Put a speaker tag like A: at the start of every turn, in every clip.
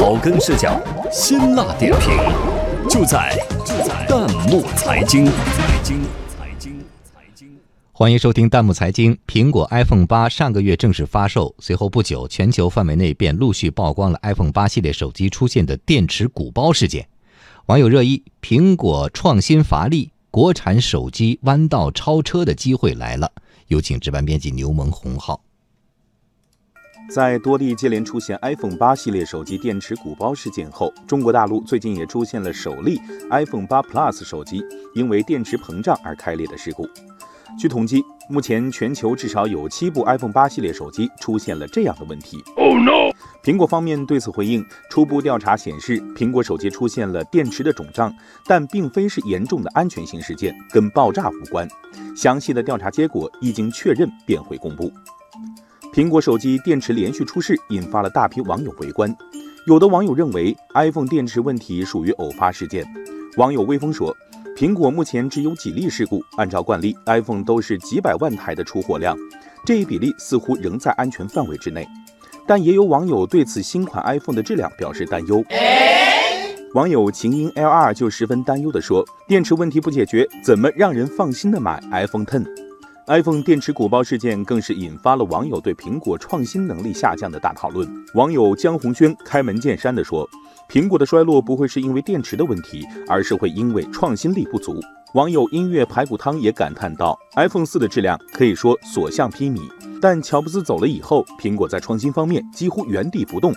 A: 草根视角，辛辣点评，就在就在弹幕财经。财经财经财经，
B: 欢迎收听弹幕财经。苹果 iPhone 八上个月正式发售，随后不久，全球范围内便陆续曝光了 iPhone 八系列手机出现的电池鼓包事件。网友热议：苹果创新乏力，国产手机弯道超车的机会来了。有请值班编辑牛萌红浩。
C: 在多地接连出现 iPhone 八系列手机电池鼓包事件后，中国大陆最近也出现了首例 iPhone 八 Plus 手机因为电池膨胀而开裂的事故。据统计，目前全球至少有七部 iPhone 八系列手机出现了这样的问题。Oh no！苹果方面对此回应，初步调查显示，苹果手机出现了电池的肿胀，但并非是严重的安全性事件，跟爆炸无关。详细的调查结果一经确认便会公布。苹果手机电池连续出事，引发了大批网友围观。有的网友认为 iPhone 电池问题属于偶发事件。网友微风说，苹果目前只有几例事故，按照惯例，iPhone 都是几百万台的出货量，这一比例似乎仍在安全范围之内。但也有网友对此新款 iPhone 的质量表示担忧。网友晴音 LR 就十分担忧地说，电池问题不解决，怎么让人放心的买 iPhone iPhone 电池鼓包事件更是引发了网友对苹果创新能力下降的大讨论。网友江红轩开门见山地说：“苹果的衰落不会是因为电池的问题，而是会因为创新力不足。”网友音乐排骨汤也感叹道：“iPhone 四的质量可以说所向披靡，但乔布斯走了以后，苹果在创新方面几乎原地不动。”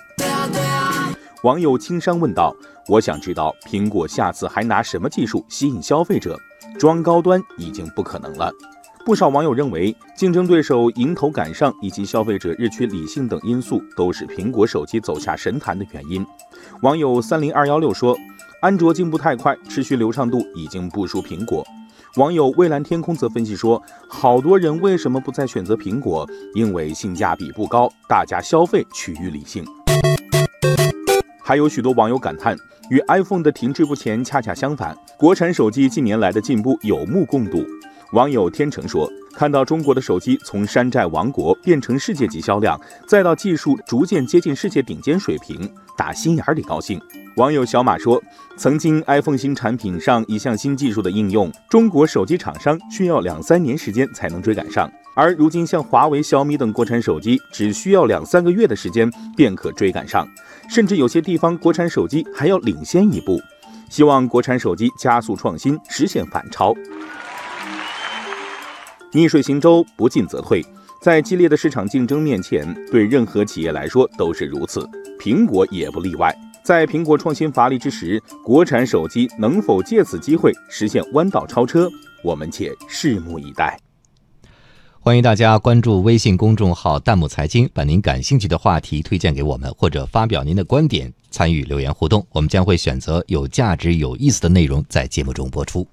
C: 网友轻伤问道：“我想知道苹果下次还拿什么技术吸引消费者？装高端已经不可能了。”不少网友认为，竞争对手迎头赶上以及消费者日趋理性等因素，都是苹果手机走下神坛的原因。网友三零二幺六说：“安卓进步太快，持续流畅度已经不输苹果。”网友蔚蓝天空则分析说：“好多人为什么不再选择苹果？因为性价比不高，大家消费趋于理性。”还有许多网友感叹，与 iPhone 的停滞不前恰恰相反，国产手机近年来的进步有目共睹。网友天成说：“看到中国的手机从山寨王国变成世界级销量，再到技术逐渐接近世界顶尖水平，打心眼里高兴。”网友小马说：“曾经 iPhone 新产品上一项新技术的应用，中国手机厂商需要两三年时间才能追赶上，而如今像华为、小米等国产手机，只需要两三个月的时间便可追赶上，甚至有些地方国产手机还要领先一步。希望国产手机加速创新，实现反超。”逆水行舟，不进则退。在激烈的市场竞争面前，对任何企业来说都是如此，苹果也不例外。在苹果创新乏力之时，国产手机能否借此机会实现弯道超车？我们且拭目以待。
B: 欢迎大家关注微信公众号“弹幕财经”，把您感兴趣的话题推荐给我们，或者发表您的观点，参与留言互动。我们将会选择有价值、有意思的内容在节目中播出。